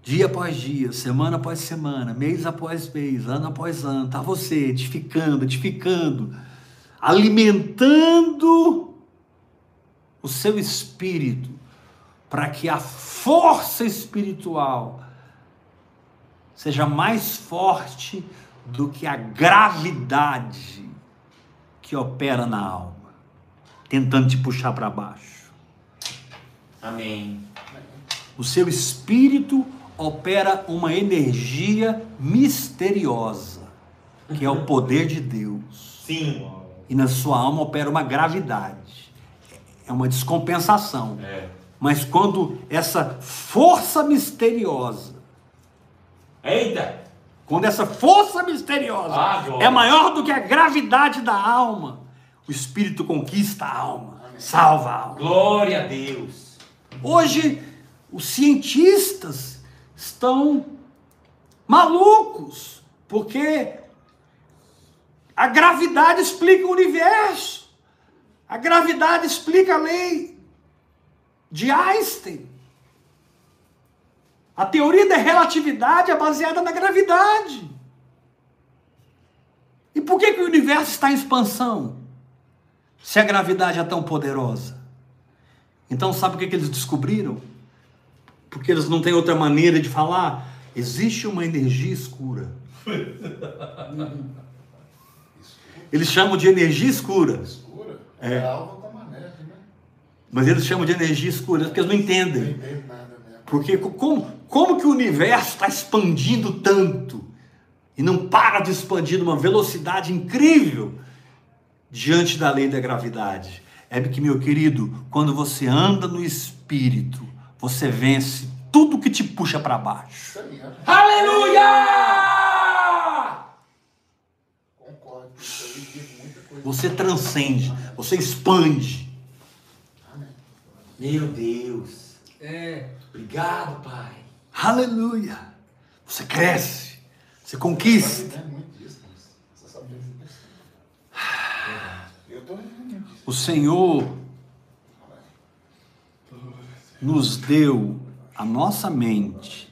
Dia após dia, semana após semana, mês após mês, ano após ano, tá você edificando, edificando, alimentando o seu espírito para que a força espiritual seja mais forte do que a gravidade que opera na alma, tentando te puxar para baixo. Amém. O seu espírito opera uma energia misteriosa, que é o poder de Deus. Sim. E na sua alma opera uma gravidade. É uma descompensação. É. Mas quando essa força misteriosa, Eita! quando essa força misteriosa Ah, é maior do que a gravidade da alma, o espírito conquista a alma, salva a alma. Glória a Deus. Hoje, os cientistas estão malucos, porque a gravidade explica o universo, a gravidade explica a lei de Einstein. A teoria da relatividade é baseada na gravidade. E por que, que o universo está em expansão? Se a gravidade é tão poderosa. Então, sabe o que, que eles descobriram? Porque eles não têm outra maneira de falar. Existe uma energia escura. Eles chamam de energia escura. Escura? É. É né? Mas eles chamam de energia escura porque eles não Não entendem. Porque co- como, como que o universo está expandindo tanto e não para de expandir numa velocidade incrível diante da lei da gravidade? É que, meu querido, quando você anda no espírito, você vence tudo que te puxa para baixo. Aleluia! Concordo. Isso aí diz muita coisa. Você transcende, você expande. Meu Deus. É. Obrigado, Pai. Aleluia! Você cresce, você conquista. Eu tô muito disso, mas você sabe disso. Eu tô vivendo disso. O Senhor nos deu a nossa mente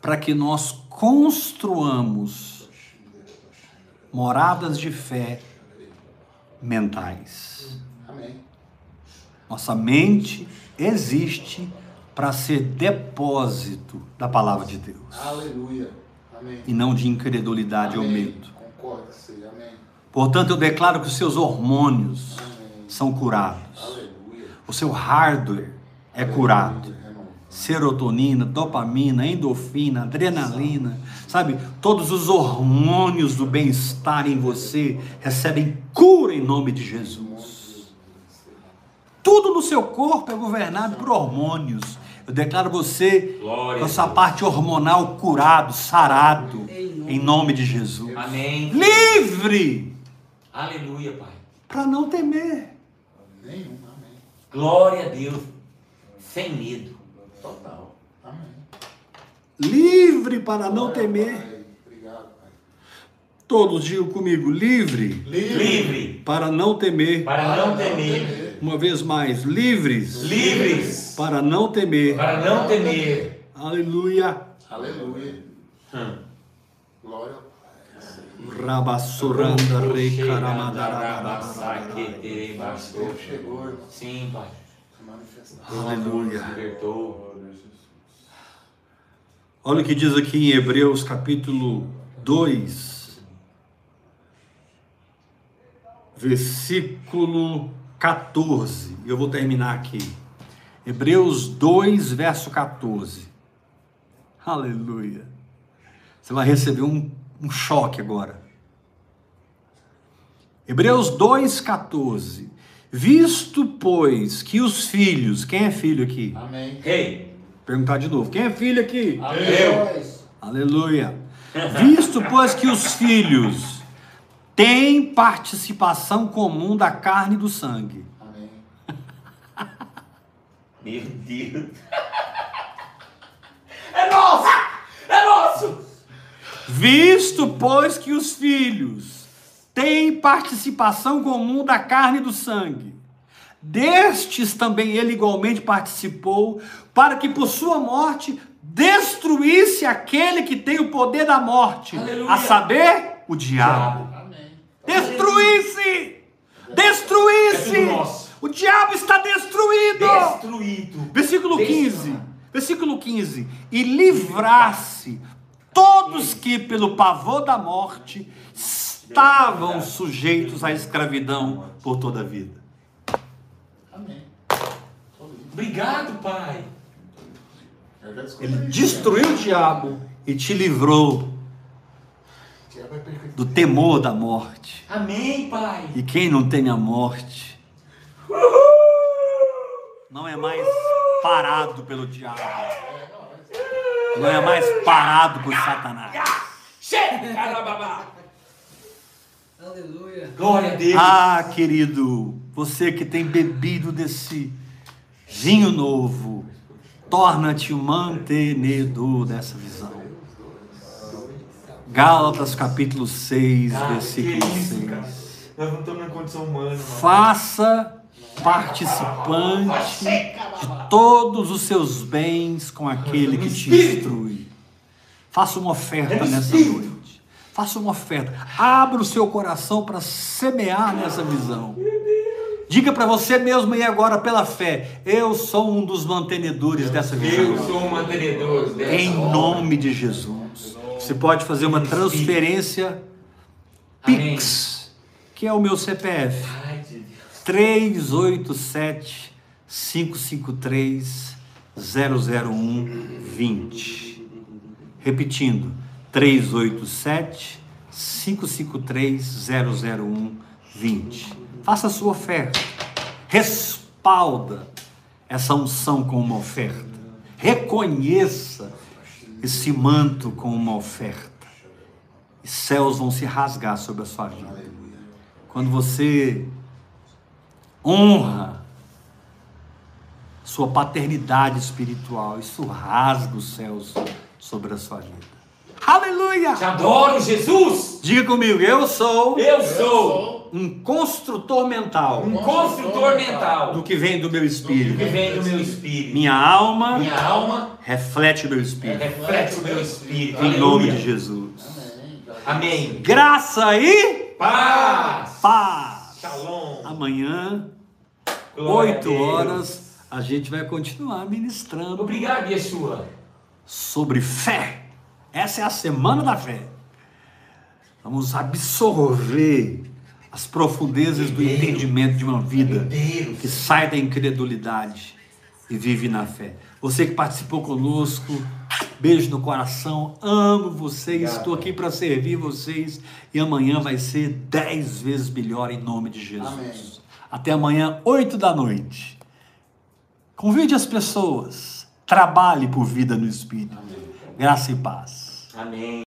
para que nós construamos moradas de fé mentais. Amém. Nossa mente existe para ser depósito da palavra de Deus Aleluia. Amém. e não de incredulidade ou medo. Concordo. Amém. Portanto, eu declaro que os seus hormônios Amém. são curados. Aleluia. O seu hardware é curado. Serotonina, dopamina, endorfina, adrenalina, sabe? Todos os hormônios do bem-estar em você recebem cura em nome de Jesus. Tudo no seu corpo é governado por hormônios. Eu declaro você Glória com a essa parte hormonal curado, sarado, Em nome em nome de Jesus. Amém. Livre Aleluia, Pai. para não temer. Nenhum. Amém. Glória a Deus. Sem medo. Total. Amém. Livre para não temer. Pai. Obrigado, Pai. Todos digam comigo, livre Livre. para não temer. Para não temer. Uma vez mais, livres Livres. para não temer. Para não temer. Aleluia. Aleluia. Hum. Glória ao Pai. Rabassuranda rei irmão. Sim, Pai. Aleluia. Olha o que diz aqui em Hebreus capítulo 2, versículo 14. Eu vou terminar aqui. Hebreus 2, verso 14. Aleluia. Você vai receber um, um choque agora. Hebreus 2, 14. Visto, pois, que os filhos, quem é filho aqui? Amém. Rei. Perguntar de novo, quem é filho aqui? Eu. Aleluia. Visto, pois, que os filhos têm participação comum da carne e do sangue. Amém. Meu Deus. É nosso! É nosso! Visto, pois, que os filhos tem participação comum da carne e do sangue. Destes também ele igualmente participou, para que por sua morte destruísse aquele que tem o poder da morte, Aleluia. a saber, o diabo. Destruísse! É Destruísse! nosso. O diabo está destruído! Destruído. Versículo Destruído. 15. Versículo 15. E livrasse todos que, pelo pavor da morte, estavam sujeitos à escravidão por toda a vida. Amém. Obrigado, Pai. Ele destruiu o diabo e te livrou do temor da morte. Amém, Pai. E quem não tem a morte não é mais parado pelo diabo. Não é mais parado por Satanás. Chega. Aleluia. Glória a Deus. Ah, querido, você que tem bebido desse vinho novo, torna-te um mantenedor dessa visão. Gálatas capítulo 6, Cara, versículo que isso, 6. cara. Nós não estamos na condição humana, mano. Faça participante de todos os seus bens com aquele que te instrui. Faça uma oferta nessa noite. Faça uma oferta. Abra o seu coração para semear nessa visão. Diga para você mesmo aí agora pela fé: eu sou um dos mantenedores dessa Eu visão. sou um mantenedor dessa Em nome de Jesus. Você pode fazer uma transferência. Pix, que é o meu CPF. Ai, de Deus. 387 553 00120. Repetindo, 387 553 00120. Faça a sua oferta. Respalda essa unção com uma oferta. Reconheça esse manto com uma oferta. E céus vão se rasgar sobre a sua vida. Quando você honra sua paternidade espiritual, isso rasga os céus sobre a sua vida. Aleluia! Te adoro, Jesus. Diga comigo, eu sou Eu sou um construtor mental um construtor mental do que vem do meu que espírito. vem do meu espírito. Minha alma Minha alma reflete o meu espírito. reflete o meu espírito. Em nome de. Jesus. Amém. Graça e Paz. paz. Shalom. Amanhã, Glória a 8 Deus. horas, a gente vai continuar ministrando Obrigado, Yeshua. sobre fé. Essa é a semana da fé. Vamos absorver as profundezas do entendimento de uma vida que sai da incredulidade e vive na fé. Você que participou conosco, beijo no coração, amo vocês, estou aqui para servir vocês e amanhã vai ser dez vezes melhor em nome de Jesus. Amém. Até amanhã, 8 da noite. Convide as pessoas, trabalhe por vida no Espírito. Graça e paz. Amém.